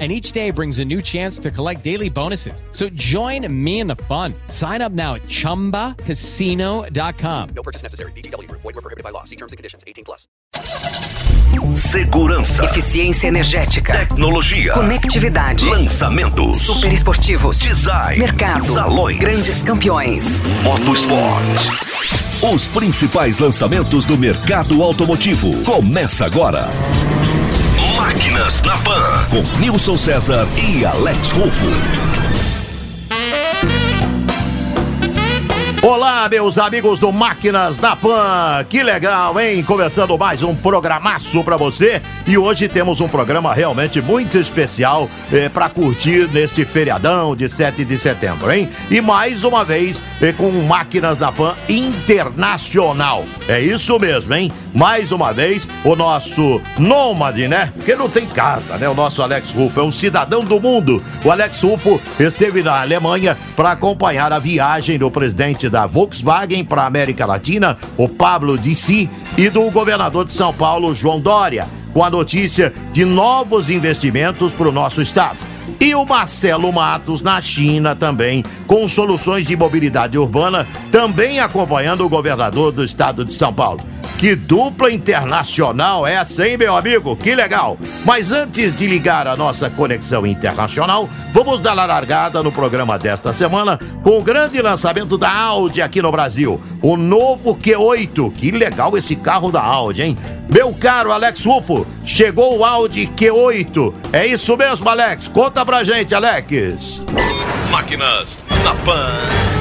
and each day brings a new chance to collect daily bonuses. So join me in the fun. Sign up now at ChumbaCasino.com. No purchase necessary. BGW. Void were prohibited by law. See terms and conditions. 18 plus. Segurança. Eficiência energética. Tecnologia. Conectividade. Lançamentos. Super esportivos. Design. Mercado. Salões. Grandes campeões. Motosport. Os principais lançamentos do mercado automotivo. Começa agora. Máquinas na Pan. Com Nilson César e Alex Rufo. Olá, meus amigos do Máquinas da Pan. Que legal, hein? Começando mais um programaço para você. E hoje temos um programa realmente muito especial eh, para curtir neste feriadão de 7 de setembro, hein? E mais uma vez eh, com Máquinas da Pan Internacional. É isso mesmo, hein? Mais uma vez o nosso nômade, né? Porque não tem casa, né? O nosso Alex Rufo é um cidadão do mundo. O Alex Rufo esteve na Alemanha para acompanhar a viagem do presidente da Volkswagen para a América Latina, o Pablo Dissi, e do governador de São Paulo, João Dória, com a notícia de novos investimentos para o nosso estado. E o Marcelo Matos na China também, com soluções de mobilidade urbana, também acompanhando o governador do estado de São Paulo. Que dupla internacional essa, hein, meu amigo? Que legal! Mas antes de ligar a nossa conexão internacional, vamos dar a largada no programa desta semana com o grande lançamento da Audi aqui no Brasil. O novo Q8. Que legal esse carro da Audi, hein? Meu caro Alex Rufo, chegou o Audi Q8. É isso mesmo, Alex? Conta pra gente, Alex. Máquinas na Pan.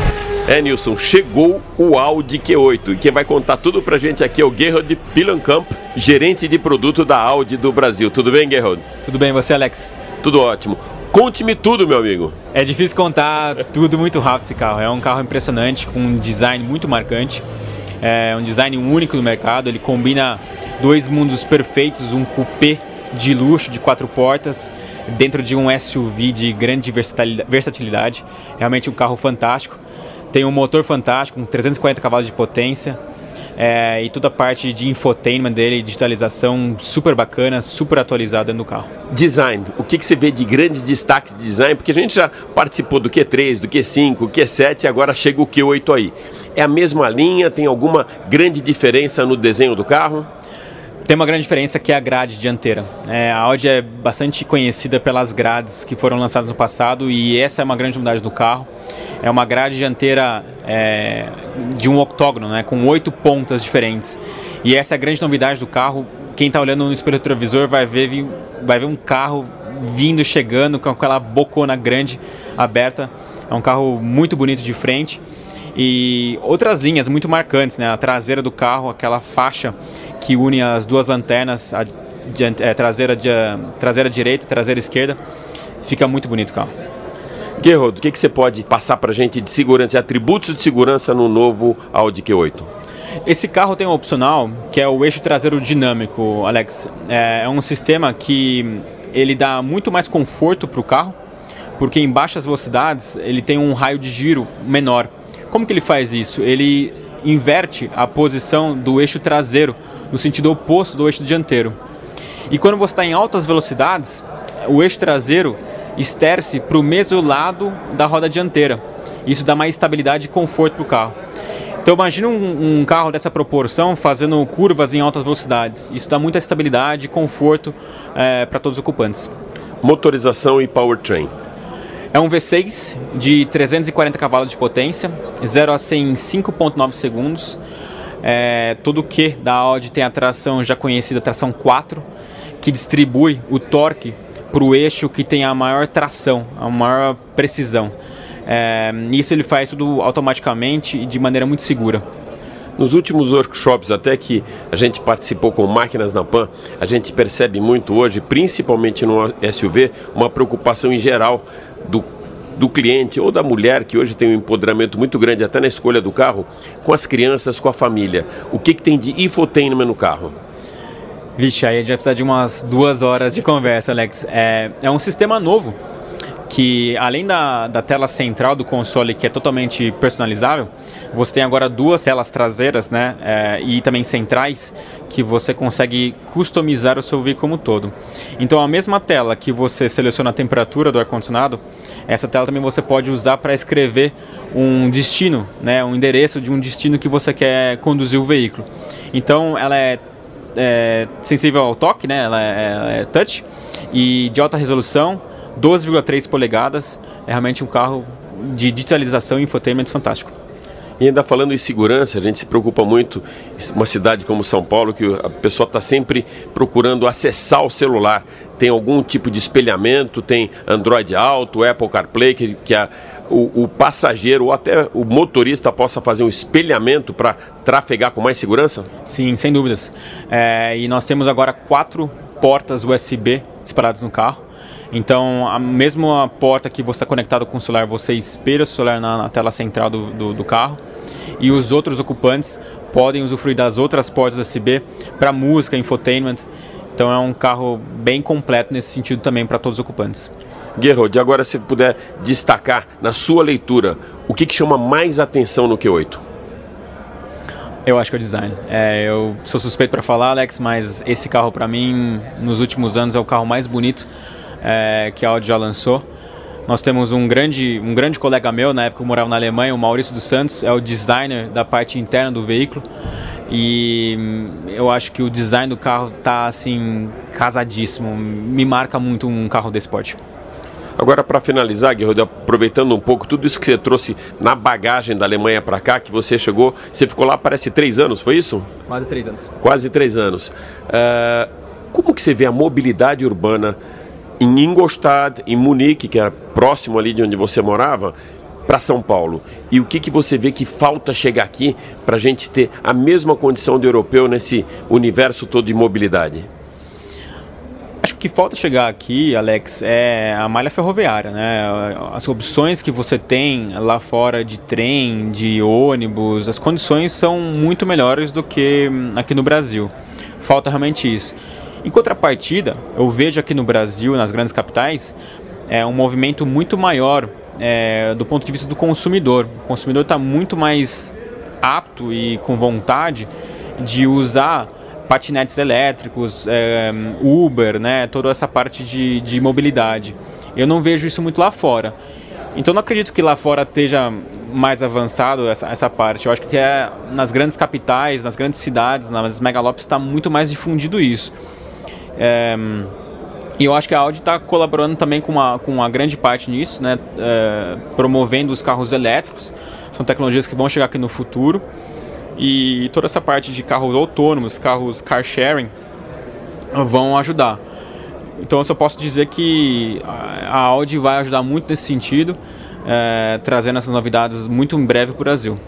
É, Nilson, chegou o Audi Q8 e quem vai contar tudo pra gente aqui é o Gerhard Pilankamp, gerente de produto da Audi do Brasil. Tudo bem, Gerhard? Tudo bem, você, Alex? Tudo ótimo. Conte-me tudo, meu amigo. É difícil contar tudo muito rápido esse carro. É um carro impressionante, com um design muito marcante. É um design único no mercado. Ele combina dois mundos perfeitos, um coupé de luxo de quatro portas dentro de um SUV de grande versatilidade. Realmente um carro fantástico. Tem um motor fantástico, com 340 cavalos de potência. É, e toda a parte de infotainment dele, digitalização super bacana, super atualizada no carro. Design, o que, que você vê de grandes destaques de design? Porque a gente já participou do Q3, do Q5, Q7 e agora chega o Q8 aí. É a mesma linha? Tem alguma grande diferença no desenho do carro? Tem uma grande diferença que é a grade dianteira. É, a Audi é bastante conhecida pelas grades que foram lançadas no passado e essa é uma grande novidade do carro. É uma grade dianteira é, de um octógono, né, com oito pontas diferentes. E essa é a grande novidade do carro. Quem está olhando no espelho retrovisor vai ver, vai ver um carro vindo, chegando com aquela bocona grande aberta. É um carro muito bonito de frente e outras linhas muito marcantes, né? A traseira do carro, aquela faixa que une as duas lanternas, a é, traseira, de, traseira direita e traseira esquerda, fica muito bonito o carro. Guerreiro, o que, que você pode passar para a gente de segurança, atributos de segurança no novo Audi Q8? Esse carro tem um opcional que é o eixo traseiro dinâmico, Alex. É, é um sistema que ele dá muito mais conforto para o carro, porque em baixas velocidades ele tem um raio de giro menor. Como que ele faz isso? Ele inverte a posição do eixo traseiro no sentido oposto do eixo dianteiro. E quando você está em altas velocidades, o eixo traseiro esterce para o mesmo lado da roda dianteira. Isso dá mais estabilidade e conforto para o carro. Então imagine um, um, carro dessa proporção fazendo curvas em altas velocidades. Isso dá muita estabilidade e conforto é, para todos os ocupantes. Motorização e powertrain. É um V6 de 340 cavalos de potência, 0 a 100 em 5.9 segundos. É, tudo que da Audi tem a tração já conhecida, tração 4, que distribui o torque para o eixo que tem a maior tração, a maior precisão. É, isso ele faz tudo automaticamente e de maneira muito segura. Nos últimos workshops, até que a gente participou com máquinas na PAN, a gente percebe muito hoje, principalmente no SUV, uma preocupação em geral do do cliente ou da mulher que hoje tem um empoderamento muito grande até na escolha do carro, com as crianças, com a família? O que, que tem de infotainment no carro? Vixe, aí a gente vai precisar de umas duas horas de conversa, Alex. É, é um sistema novo que além da, da tela central do console que é totalmente personalizável, você tem agora duas telas traseiras, né, é, e também centrais que você consegue customizar o seu veículo como todo. Então a mesma tela que você seleciona a temperatura do ar condicionado, essa tela também você pode usar para escrever um destino, né, um endereço de um destino que você quer conduzir o veículo. Então ela é, é sensível ao toque, né, ela é, é touch e de alta resolução 12,3 polegadas. É realmente um carro de digitalização e infotainment fantástico. E ainda falando em segurança, a gente se preocupa muito, uma cidade como São Paulo, que a pessoa está sempre procurando acessar o celular. Tem algum tipo de espelhamento, tem Android Auto, Apple CarPlay, que, que a, o, o, passageiro ou até o motorista possa fazer um espelhamento para trafegar com mais segurança? Sim, sem dúvidas. É, e nós temos agora quatro portas USB disparadas no carro. Então, a mesma porta que você está conectado com o celular, você espelha o celular na, na tela central do, do, do, carro. E os outros ocupantes podem usufruir das outras portas USB para música, infotainment. Então, é um carro bem completo nesse sentido também para todos os ocupantes. Gerhold, agora se puder destacar na sua leitura, o que, que chama mais atenção no Q8? Eu acho que é o design. É, eu sou suspeito para falar, Alex, mas esse carro para mim, nos últimos anos, é o carro mais bonito é, que a Audi já lançou. Nós temos um grande, um grande colega meu, na época que eu morava na Alemanha, o Maurício dos Santos, é o designer da parte interna do veículo. E hum, eu acho que o design do carro está assim, casadíssimo. Me marca muito um carro de esporte. Agora, para finalizar, Guerreiro, aproveitando um pouco tudo isso que você trouxe na bagagem da Alemanha para cá, que você chegou, você ficou lá parece três anos, foi isso? Quase três anos. Quase três anos. Uh, como que você vê a mobilidade urbana em Ingolstadt, em Munique, que era próximo ali de onde você morava, para São Paulo? E o que, que você vê que falta chegar aqui para a gente ter a mesma condição de europeu nesse universo todo de mobilidade? Acho que falta chegar aqui, Alex, é a malha ferroviária, né? As opções que você tem lá fora de trem, de ônibus, as condições são muito melhores do que aqui no Brasil. Falta realmente isso. Em contrapartida, eu vejo aqui no Brasil, nas grandes capitais, é um movimento muito maior é, do ponto de vista do consumidor. O consumidor está muito mais apto e com vontade de usar patinetes elétricos, é, Uber, né, toda essa parte de, de mobilidade. Eu não vejo isso muito lá fora. Então não acredito que lá fora esteja mais avançado essa, essa parte. Eu acho que é nas grandes capitais, nas grandes cidades, nas megalópolis está muito mais difundido isso. É, e eu acho que a Audi está colaborando também com uma, com uma grande parte nisso, né? É, promovendo os carros elétricos. São tecnologias que vão chegar aqui no futuro. E toda essa parte de carros autônomos, carros car sharing, vão ajudar. Então eu só posso dizer que a Audi vai ajudar muito nesse sentido, é, trazendo essas novidades muito em breve para o Brasil.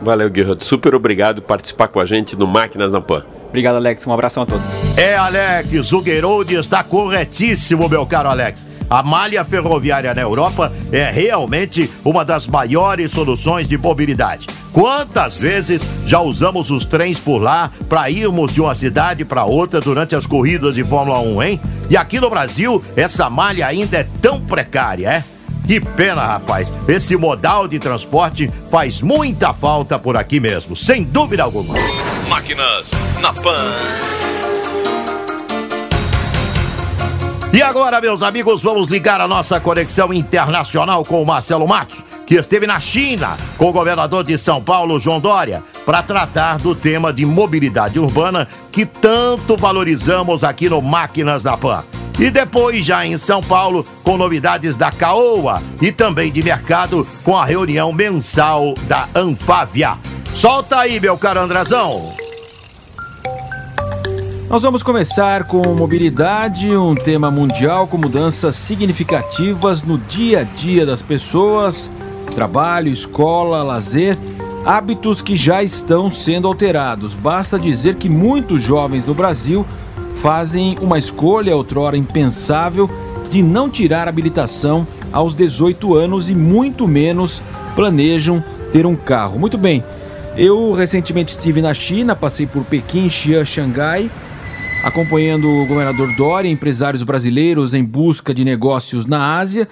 Valeu, Guerreiro. Super obrigado por participar com a gente no Máquinas na Pan. Obrigado, Alex. Um abração a todos. É, Alex, o Geroldi está corretíssimo, meu caro Alex. A malha ferroviária na Europa é realmente uma das maiores soluções de mobilidade. Quantas vezes já usamos os trens por lá para irmos de uma cidade para outra durante as corridas de Fórmula 1, hein? E aqui no Brasil, essa malha ainda é tão precária, é? Que pena, rapaz. Esse modal de transporte faz muita falta por aqui mesmo, sem dúvida alguma. Máquinas na Pan. E agora, meus amigos, vamos ligar a nossa conexão internacional com o Marcelo Matos, que esteve na China com o governador de São Paulo, João Dória, para tratar do tema de mobilidade urbana que tanto valorizamos aqui no Máquinas da Pan. E depois, já em São Paulo, com novidades da Caoa e também de mercado, com a reunião mensal da Anfávia. Solta aí, meu caro Andrazão. Nós vamos começar com mobilidade, um tema mundial com mudanças significativas no dia a dia das pessoas, trabalho, escola, lazer, hábitos que já estão sendo alterados. Basta dizer que muitos jovens no Brasil fazem uma escolha outrora impensável de não tirar habilitação aos 18 anos e muito menos planejam ter um carro. Muito bem, eu recentemente estive na China, passei por Pequim, Xi'an, Xangai, acompanhando o governador Dória, empresários brasileiros em busca de negócios na Ásia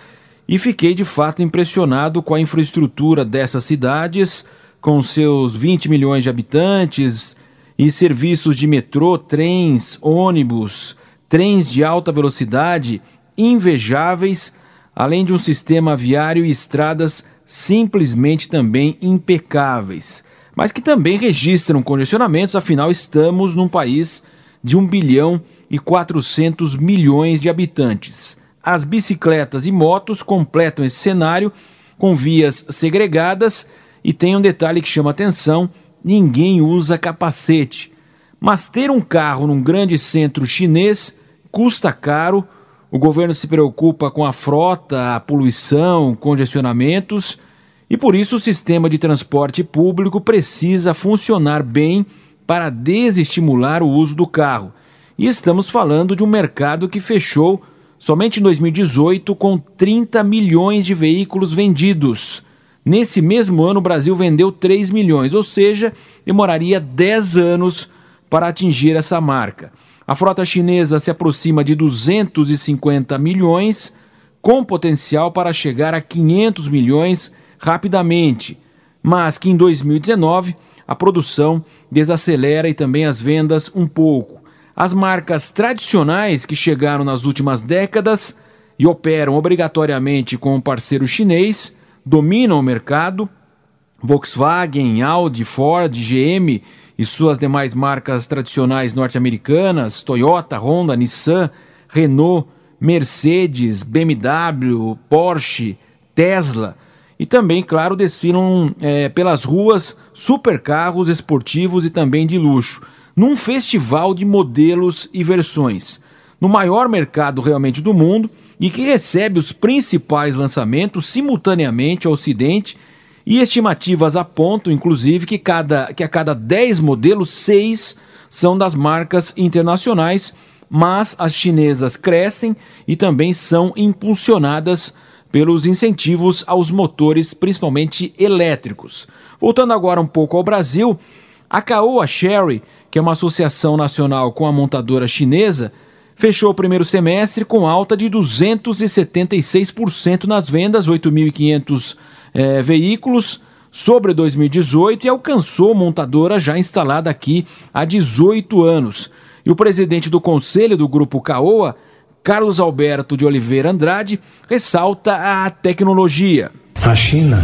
e fiquei de fato impressionado com a infraestrutura dessas cidades, com seus 20 milhões de habitantes e serviços de metrô, trens, ônibus, trens de alta velocidade invejáveis, além de um sistema viário e estradas simplesmente também impecáveis, mas que também registram congestionamentos, afinal estamos num país de 1 bilhão e 400 milhões de habitantes. As bicicletas e motos completam esse cenário com vias segregadas e tem um detalhe que chama atenção: ninguém usa capacete. Mas ter um carro num grande centro chinês custa caro. O governo se preocupa com a frota, a poluição, congestionamentos e por isso o sistema de transporte público precisa funcionar bem para desestimular o uso do carro. E estamos falando de um mercado que fechou somente em 2018 com 30 milhões de veículos vendidos. Nesse mesmo ano, o Brasil vendeu 3 milhões, ou seja, demoraria 10 anos para atingir essa marca. A frota chinesa se aproxima de 250 milhões, com potencial para chegar a 500 milhões rapidamente, mas que em 2019 a produção desacelera e também as vendas um pouco. As marcas tradicionais que chegaram nas últimas décadas e operam obrigatoriamente com um parceiro chinês dominam o mercado. Volkswagen, Audi, Ford, GM e suas demais marcas tradicionais norte-americanas, Toyota, Honda, Nissan, Renault, Mercedes, BMW, Porsche, Tesla e também, claro, desfilam é, pelas ruas supercarros esportivos e também de luxo, num festival de modelos e versões. No maior mercado realmente do mundo e que recebe os principais lançamentos simultaneamente ao Ocidente e estimativas apontam, inclusive, que, cada, que a cada 10 modelos, 6 são das marcas internacionais, mas as chinesas crescem e também são impulsionadas pelos incentivos aos motores, principalmente elétricos. Voltando agora um pouco ao Brasil, a Caoa Sherry, que é uma associação nacional com a montadora chinesa, fechou o primeiro semestre com alta de 276% nas vendas, 8.500 é, veículos sobre 2018 e alcançou montadora já instalada aqui há 18 anos. E o presidente do conselho do grupo Caoa Carlos Alberto de Oliveira Andrade ressalta a tecnologia. A China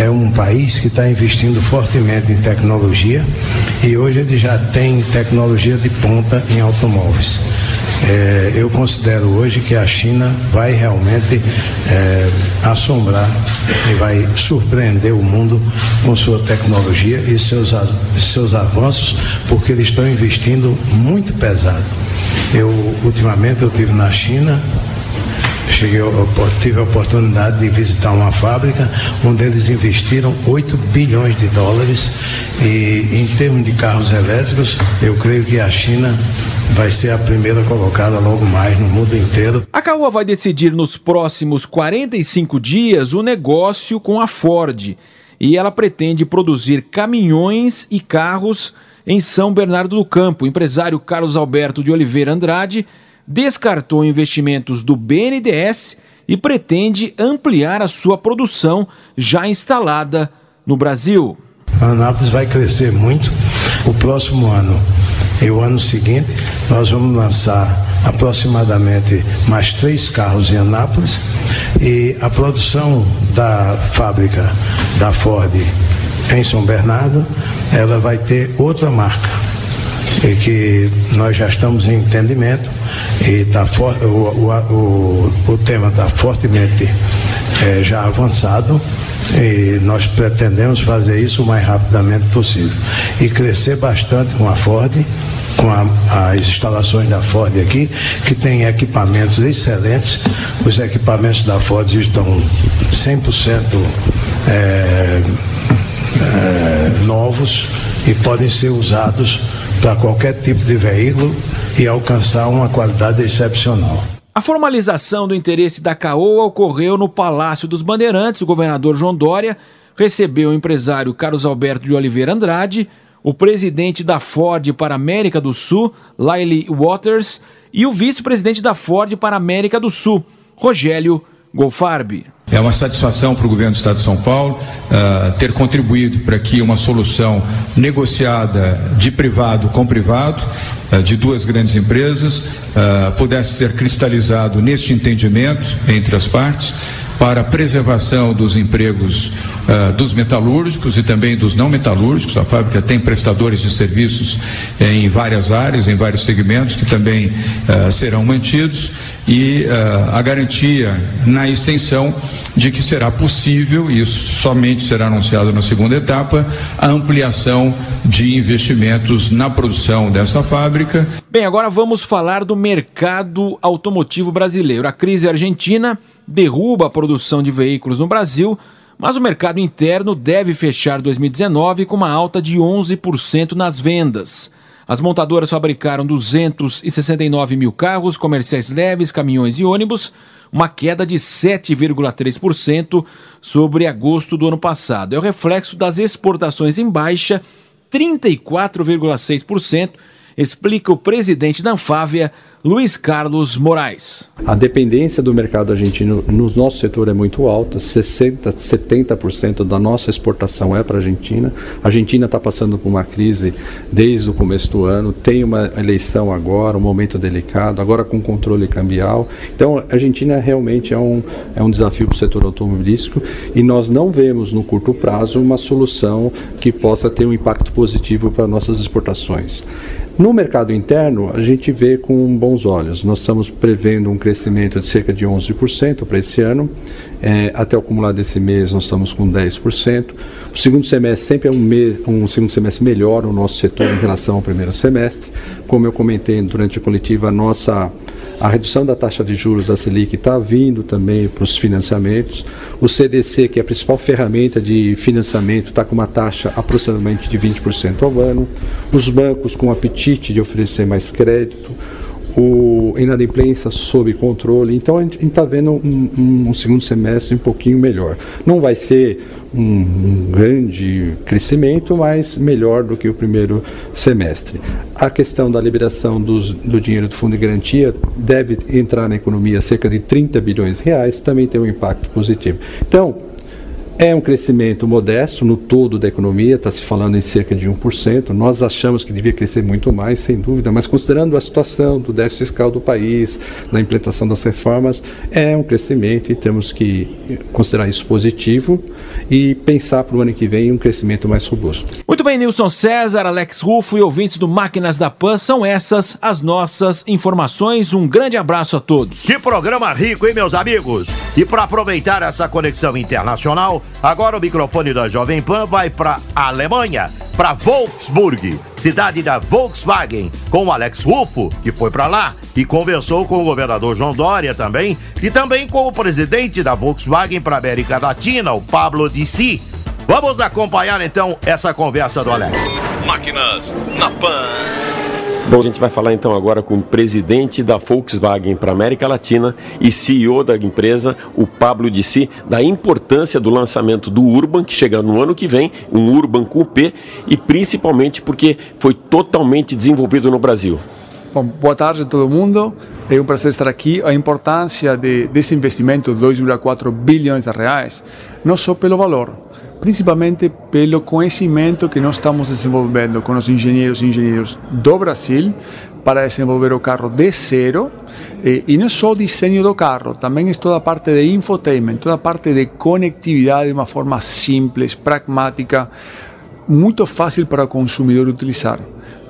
é um país que está investindo fortemente em tecnologia e hoje ele já tem tecnologia de ponta em automóveis. É, eu considero hoje que a China vai realmente é, assombrar e vai surpreender o mundo com sua tecnologia e seus, seus avanços, porque eles estão investindo muito pesado. Eu, ultimamente, eu tive na China, cheguei, tive a oportunidade de visitar uma fábrica onde eles investiram 8 bilhões de dólares e em termos de carros elétricos, eu creio que a China vai ser a primeira colocada logo mais no mundo inteiro. A Caoa vai decidir nos próximos 45 dias o negócio com a Ford e ela pretende produzir caminhões e carros em São Bernardo do Campo. O empresário Carlos Alberto de Oliveira Andrade descartou investimentos do BNDES e pretende ampliar a sua produção já instalada no Brasil. Anápolis vai crescer muito. O próximo ano e o ano seguinte nós vamos lançar aproximadamente mais três carros em Anápolis e a produção da fábrica da Ford em São Bernardo, ela vai ter outra marca. E que nós já estamos em entendimento e tá o, o, o, o tema está fortemente é, já avançado e nós pretendemos fazer isso o mais rapidamente possível e crescer bastante com a Ford, com a, as instalações da Ford aqui, que tem equipamentos excelentes. Os equipamentos da Ford estão 100% é, é, novos e podem ser usados para qualquer tipo de veículo e alcançar uma qualidade excepcional. A formalização do interesse da Caoa ocorreu no Palácio dos Bandeirantes. O governador João Dória recebeu o empresário Carlos Alberto de Oliveira Andrade, o presidente da Ford para a América do Sul, Lyle Waters, e o vice-presidente da Ford para a América do Sul, Rogério Golfarbi. É uma satisfação para o governo do Estado de São Paulo uh, ter contribuído para que uma solução negociada de privado com privado, uh, de duas grandes empresas, uh, pudesse ser cristalizado neste entendimento entre as partes para a preservação dos empregos uh, dos metalúrgicos e também dos não metalúrgicos. A fábrica tem prestadores de serviços em várias áreas, em vários segmentos, que também uh, serão mantidos, e uh, a garantia na extensão de que será possível, e isso somente será anunciado na segunda etapa, a ampliação de investimentos na produção dessa fábrica. Bem, agora vamos falar do mercado automotivo brasileiro. A crise argentina derruba a produção de veículos no Brasil, mas o mercado interno deve fechar 2019 com uma alta de 11% nas vendas. As montadoras fabricaram 269 mil carros, comerciais leves, caminhões e ônibus, uma queda de 7,3% sobre agosto do ano passado. É o reflexo das exportações em baixa, 34,6%, explica o presidente da Anfávia, Luiz Carlos Moraes. A dependência do mercado argentino no nosso setor é muito alta, 60%, 70% da nossa exportação é para a Argentina. A Argentina está passando por uma crise desde o começo do ano, tem uma eleição agora, um momento delicado, agora com controle cambial. Então, a Argentina realmente é um, é um desafio para o setor automobilístico e nós não vemos no curto prazo uma solução que possa ter um impacto positivo para nossas exportações. No mercado interno, a gente vê com bons olhos. Nós estamos prevendo um crescimento de cerca de 11% para esse ano. É, até o acumulado desse mês, nós estamos com 10%. O segundo semestre sempre é um, mês, um segundo semestre melhor no nosso setor em relação ao primeiro semestre. Como eu comentei durante a coletiva, a nossa a redução da taxa de juros da Selic está vindo também para os financiamentos. O CDC, que é a principal ferramenta de financiamento, está com uma taxa aproximadamente de 20% ao ano. Os bancos com apetite de oferecer mais crédito o inadimplência sob controle. Então a gente está vendo um, um, um, segundo semestre um pouquinho melhor. Não vai ser um, grande crescimento, mas melhor do que o primeiro semestre. A questão da liberação dos, do dinheiro do fundo de garantia deve entrar na economia cerca de 30 bilhões de reais, também tem um impacto positivo. Então, é um crescimento modesto no todo da economia, está se falando em cerca de 1%. Nós achamos que devia crescer muito mais, sem dúvida, mas considerando a situação do déficit fiscal do país, da implementação das reformas, é um crescimento e temos que considerar isso positivo e pensar para o ano que vem um crescimento mais robusto. Muito bem, Nilson César, Alex Rufo e ouvintes do Máquinas da Pan, são essas as nossas informações. Um grande abraço a todos. Que programa rico, hein, meus amigos? E para aproveitar essa conexão internacional, Agora o microfone da Jovem Pan vai para Alemanha, para Wolfsburg, cidade da Volkswagen, com o Alex Rufo, que foi para lá e conversou com o governador João Dória também, e também com o presidente da Volkswagen para América Latina, o Pablo Dissi. Vamos acompanhar então essa conversa do Alex. Máquinas na Pan. Bom, a gente vai falar então agora com o presidente da Volkswagen para a América Latina e CEO da empresa, o Pablo Dissi, da importância do lançamento do Urban, que chega no ano que vem, um Urban Coupé, e principalmente porque foi totalmente desenvolvido no Brasil. Bom, boa tarde a todo mundo. É um prazer estar aqui. A importância de, desse investimento de 2,4 bilhões de reais, não só pelo valor, principalmente pelo conhecimento que nós estamos desenvolvendo com os engenheiros e engenheiros do Brasil para desenvolver o carro de zero. E, não só o desenho do carro, também é toda a parte de infotainment, toda a parte de conectividade de uma forma simples, pragmática, muito fácil para o consumidor utilizar.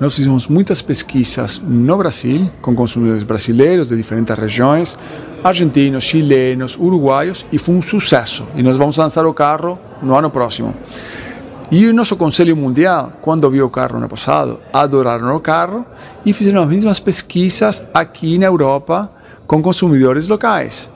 Nós fizemos muitas pesquisas no Brasil, com consumidores brasileiros de diferentes regiões, argentinos, chilenos, uruguaios, e foi um sucesso. E nós vamos lançar o carro no ano próximo. E o nosso Conselho Mundial, quando viu o carro no passado, adoraram o carro e fizeram as mesmas pesquisas aqui na Europa com consumidores locais.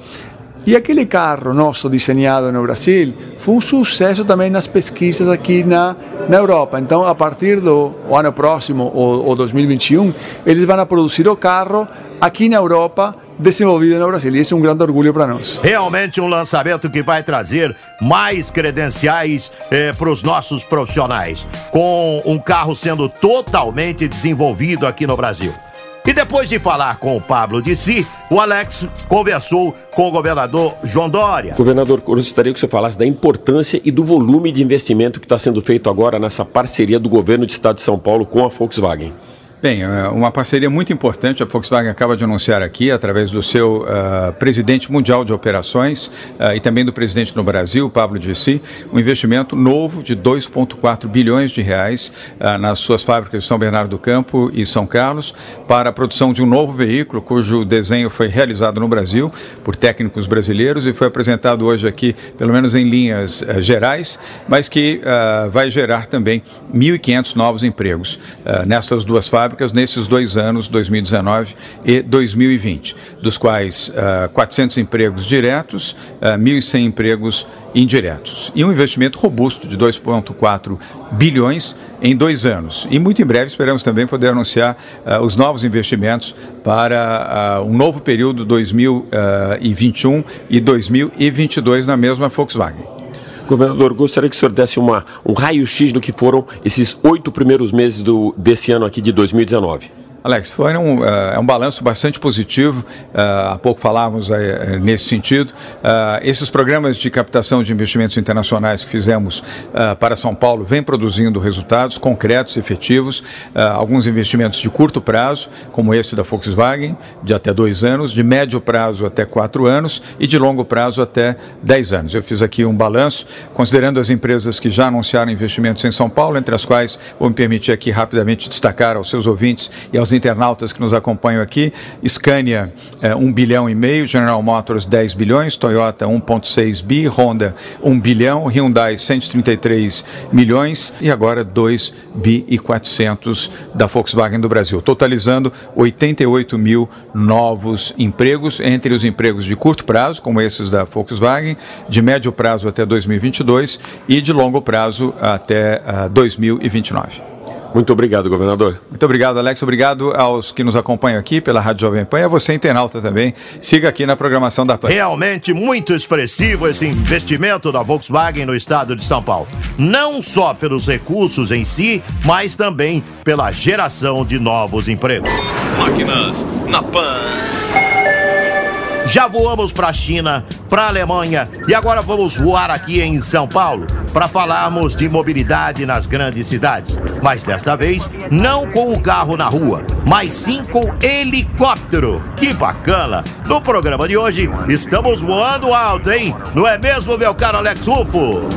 E aquele carro nosso desenhado no Brasil foi um sucesso também nas pesquisas aqui na, na Europa. Então, a partir do ano próximo, ou, ou 2021, eles vão produzir o carro aqui na Europa desenvolvido no Brasil. E esse é um grande orgulho para nós. Realmente um lançamento que vai trazer mais credenciais eh, para os nossos profissionais, com um carro sendo totalmente desenvolvido aqui no Brasil. E depois de falar com o Pablo de Si, o Alex conversou com o governador João Dória. Governador, eu gostaria que senhor falasse da importância e do volume de investimento que está sendo feito agora nessa parceria do governo do estado de São Paulo com a Volkswagen. Bem, é uma parceria muito importante, a Volkswagen acaba de anunciar aqui, através do seu uh, presidente mundial de operações uh, e também do presidente no Brasil, Pablo Dissi, um investimento novo de 2,4 bilhões de reais uh, nas suas fábricas de São Bernardo do Campo e São Carlos, para a produção de um novo veículo, cujo desenho foi realizado no Brasil por técnicos brasileiros e foi apresentado hoje aqui, pelo menos em linhas gerais, mas que vai gerar também 1.500 novos empregos nessas duas fábricas fábricas nesses dois anos, 2019 e 2020, dos quais uh, ah, 400 empregos diretos, uh, ah, 1.100 empregos indiretos. E um investimento robusto de 2,4 bilhões em dois anos. E muito em breve esperamos também poder anunciar uh, os novos investimentos para uh, um novo período 2021 e 2022 na mesma Volkswagen. Governador, gostaria que o senhor desse uma, um raio-x do que foram esses oito primeiros meses do, desse ano aqui de 2019. Alex, foi um, uh, é um balanço bastante positivo. Uh, há pouco falávamos uh, nesse sentido. esses programas de captação de investimentos internacionais que fizemos para São Paulo vêm produzindo resultados concretos, efetivos. alguns investimentos de curto prazo, como esse da Volkswagen, de até dois anos, de médio prazo até quatro anos e de longo prazo até dez anos. Eu fiz aqui um balanço, considerando as empresas que já anunciaram investimentos em São Paulo, entre as quais vou me permitir aqui rapidamente destacar aos seus ouvintes e aos internautas que nos acompanham aqui. Scania, é, 1 bilhão e meio, General Motors, 10 bilhões, Toyota, 1,6 bi, Honda, 1 bilhão, Hyundai, 133 milhões e agora 2 bi e 400 da Volkswagen do Brasil, totalizando 88 mil novos empregos, entre os empregos de curto prazo, como esses da Volkswagen, de médio prazo até 2022 e de longo prazo até uh, ah, 2029. Muito obrigado, governador. Muito obrigado, Alex. Obrigado aos que nos acompanham aqui pela Rádio Jovem Pan e a você, internauta, também. Siga aqui na programação da PAN. Realmente muito expressivo esse investimento da Volkswagen no estado de São Paulo. Não só pelos recursos em si, mas também pela geração de novos empregos. Máquinas na PAN. Já voamos para a China, para a Alemanha e agora vamos voar aqui em São Paulo para falarmos de mobilidade nas grandes cidades. Mas desta vez, não com o carro na rua, mas sim com helicóptero. Que bacana! No programa de hoje, estamos voando alto, hein? Não é mesmo, meu caro Alex Rufo?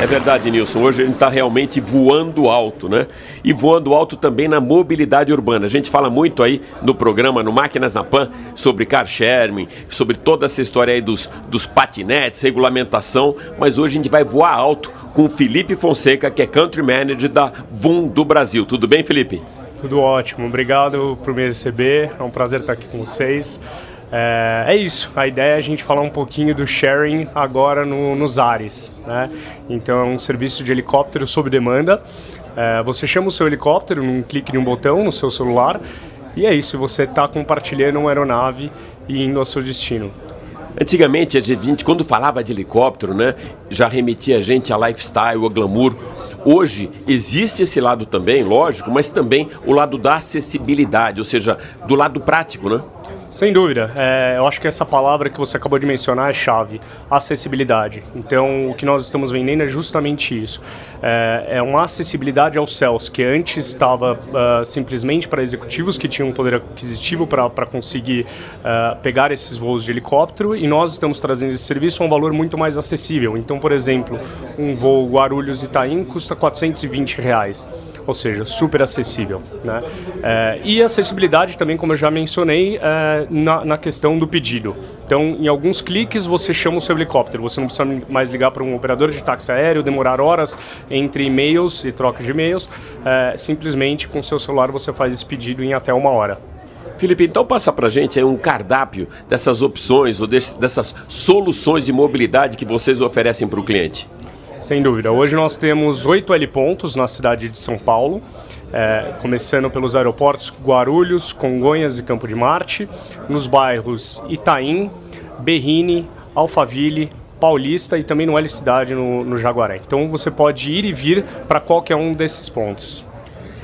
É verdade, Nilson. Hoje a gente está realmente voando alto, né? E voando alto também na mobilidade urbana. A gente fala muito aí no programa, no Máquinas na Pan, sobre car sharing, sobre toda essa história aí dos, dos patinetes, regulamentação, mas hoje a gente vai voar alto com o Felipe Fonseca, que é Country Manager da VUM do Brasil. Tudo bem, Felipe? Tudo ótimo. Obrigado por me receber. É um prazer estar aqui com vocês. É, é, isso, a ideia é a gente falar um pouquinho do sharing agora no, nos ares. Né? Então é um serviço de helicóptero sob demanda. É, você chama o seu helicóptero num clique de um botão no seu celular e é isso, você está compartilhando uma aeronave e indo ao seu destino. Antigamente, a G20, quando falava de helicóptero, né, já remetia a gente a lifestyle, a glamour. Hoje existe esse lado também, lógico, mas também o lado da acessibilidade, ou seja, do lado prático, né? Sem dúvida. É, eu acho que essa palavra que você acabou de mencionar é chave, acessibilidade. Então, o que nós estamos vendendo é justamente isso. É, é uma acessibilidade aos céus, que antes estava uh, simplesmente para executivos que tinham poder aquisitivo para conseguir uh, pegar esses voos de helicóptero, e nós estamos trazendo esse serviço a um valor muito mais acessível. Então, por exemplo, um voo Guarulhos-Itaim custa 420 reais ou seja, super acessível. Né? É, e acessibilidade também, como eu já mencionei, é, na, na, questão do pedido. Então, em alguns cliques você chama o seu helicóptero, você não precisa mais ligar para um operador de táxi aéreo, demorar horas entre e-mails e troca de e-mails. É, simplesmente com o seu celular você faz esse pedido em até uma hora. Felipe, então passa para gente um cardápio dessas opções ou dessas soluções de mobilidade que vocês oferecem para o cliente. Sem dúvida. Hoje nós temos oito L pontos na cidade de São Paulo. é, começando pelos aeroportos Guarulhos, Congonhas e Campo de Marte, nos bairros Itaim, Berrini, Alphaville, Paulista e também no L Cidade, no, no Jaguaré. Então você pode ir e vir para qualquer um desses pontos.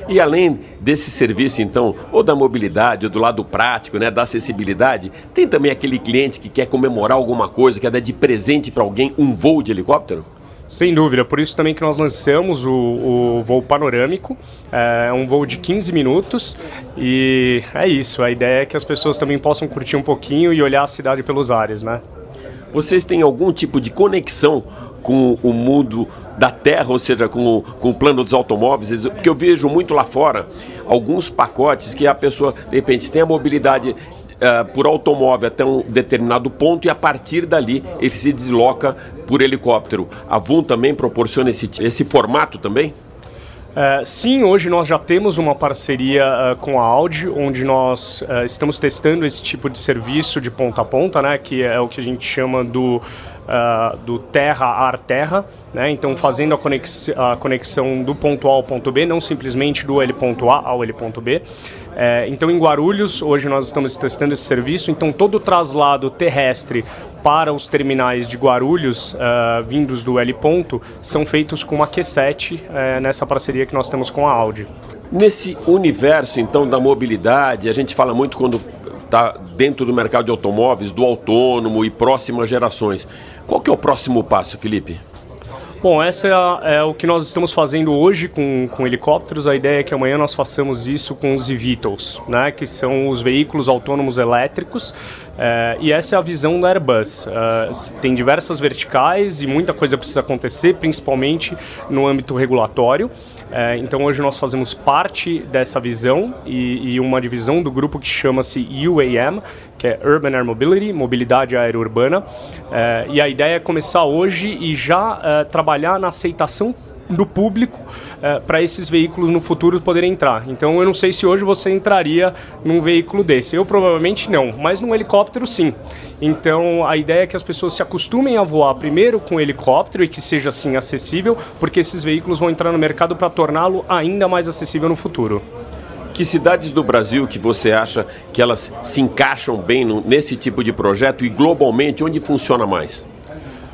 E além desse serviço, então, ou da mobilidade, ou do lado prático, né, da acessibilidade, tem também aquele cliente que quer comemorar alguma coisa, quer dar de presente para alguém um voo de helicóptero? Sem dúvida, por isso também que nós lançamos o, o voo panorâmico, é um voo de 15 minutos e é isso, a ideia é que as pessoas também possam curtir um pouquinho e olhar a cidade pelos ares, né? Vocês têm algum tipo de conexão com o mundo da terra, ou seja, com, com o plano dos automóveis, porque eu vejo muito lá fora alguns pacotes que a pessoa, de repente, tem a mobilidade Uh, por automóvel até um determinado ponto e a partir dali ele se desloca por helicóptero. A VUN também proporciona esse, esse formato também? Uh, sim, hoje nós já temos uma parceria uh, com a Audi, onde nós uh, estamos testando esse tipo de serviço de ponta a ponta, né, que é o que a gente chama do, do terra-ar-terra, né, então fazendo a, conex a conexão do ponto A ao ponto B, não simplesmente do L ponto A ao L ponto B. É, então, em Guarulhos, hoje nós estamos testando esse serviço. Então, todo o traslado terrestre para os terminais de Guarulhos, uh, vindos do L ponto, são feitos com uma Q7 uh, nessa parceria que nós temos com a Audi. Nesse universo, então, da mobilidade, a gente fala muito quando está dentro do mercado de automóveis, do autônomo e próximas gerações. Qual que é o próximo passo, Felipe? Bom, essa é, é, o que nós estamos fazendo hoje com, com helicópteros. A ideia é que amanhã nós façamos isso com os eVTOLs, né, que são os veículos autônomos elétricos. É, e essa é a visão da Airbus. É, tem diversas verticais e muita coisa precisa acontecer, principalmente no âmbito regulatório. É, então hoje nós fazemos parte dessa visão e, e uma divisão do grupo que chama-se UAM, que é Urban Air Mobility, mobilidade aérea urbana. É, e a ideia é começar hoje e já é, trabalhar na aceitação do público é, para esses veículos no futuro poderem entrar. Então eu não sei se hoje você entraria num veículo desse. Eu provavelmente não, mas num helicóptero sim. Então a ideia é que as pessoas se acostumem a voar primeiro com helicóptero e que seja assim acessível, porque esses veículos vão entrar no mercado para torná-lo ainda mais acessível no futuro. Que cidades do Brasil que você acha que elas se encaixam bem nesse tipo de projeto e globalmente onde funciona mais?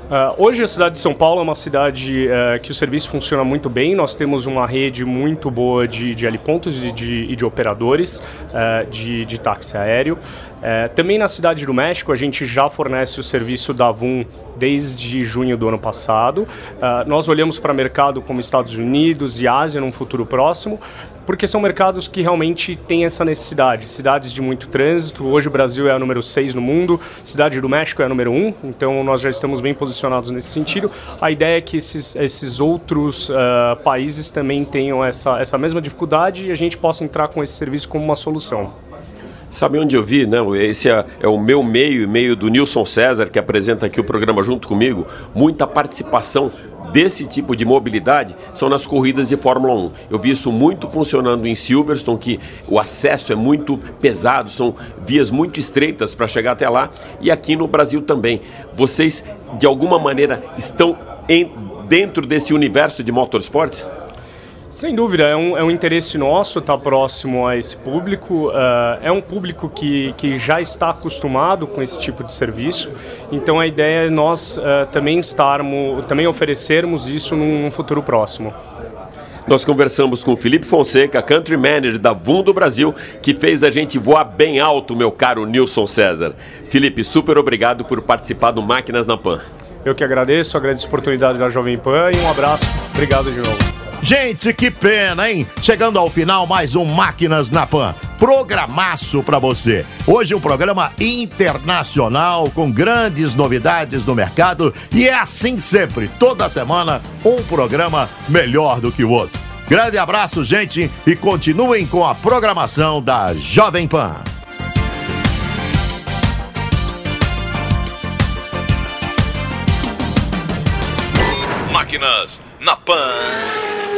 Uh, hoje a cidade de São Paulo é uma cidade uh, que o serviço funciona muito bem. Nós temos uma rede muito boa de, de helipontos e de, de, operadores uh, de, de táxi aéreo. Também na cidade do México a gente já fornece o serviço da VUM desde junho do ano passado. nós olhamos para mercado como Estados Unidos e Ásia num futuro próximo porque são mercados que realmente têm essa necessidade. Cidades de muito trânsito, hoje o Brasil é a número 6 no mundo, cidade do México é a número 1, então nós já estamos bem posicionados nesse sentido. A ideia é que esses, esses outros uh, países também tenham essa, essa mesma dificuldade e a gente possa entrar com esse serviço como uma solução. Sabe onde eu vi? Não, esse é, é o meu meio e meio do Nilson César, que apresenta aqui o programa junto comigo. Muita participação desse tipo de mobilidade são nas corridas de Fórmula 1. Eu vi isso muito funcionando em Silverstone, que o acesso é muito pesado, são vias muito estreitas para chegar até lá, e aqui no Brasil também. Vocês, de alguma maneira, estão em, dentro desse universo de motorsports? Sem dúvida, é um, é um interesse nosso estar próximo a esse público. Uh, é um público que, que já está acostumado com esse tipo de serviço. Então a ideia é nós uh, também estarmos, também oferecermos isso num, num futuro próximo. Nós conversamos com o Felipe Fonseca, country manager da VUM do Brasil, que fez a gente voar bem alto, meu caro Nilson César. Felipe, super obrigado por participar do Máquinas na Pan. Eu que agradeço, agradeço a oportunidade da Jovem Pan e um abraço. Obrigado de novo. Gente, que pena, hein? Chegando ao final, mais um Máquinas na Pan. Programaço para você. Hoje um programa internacional com grandes novidades no mercado e é assim sempre. Toda semana um programa melhor do que o outro. Grande abraço, gente, e continuem com a programação da Jovem Pan. Máquinas na Pan.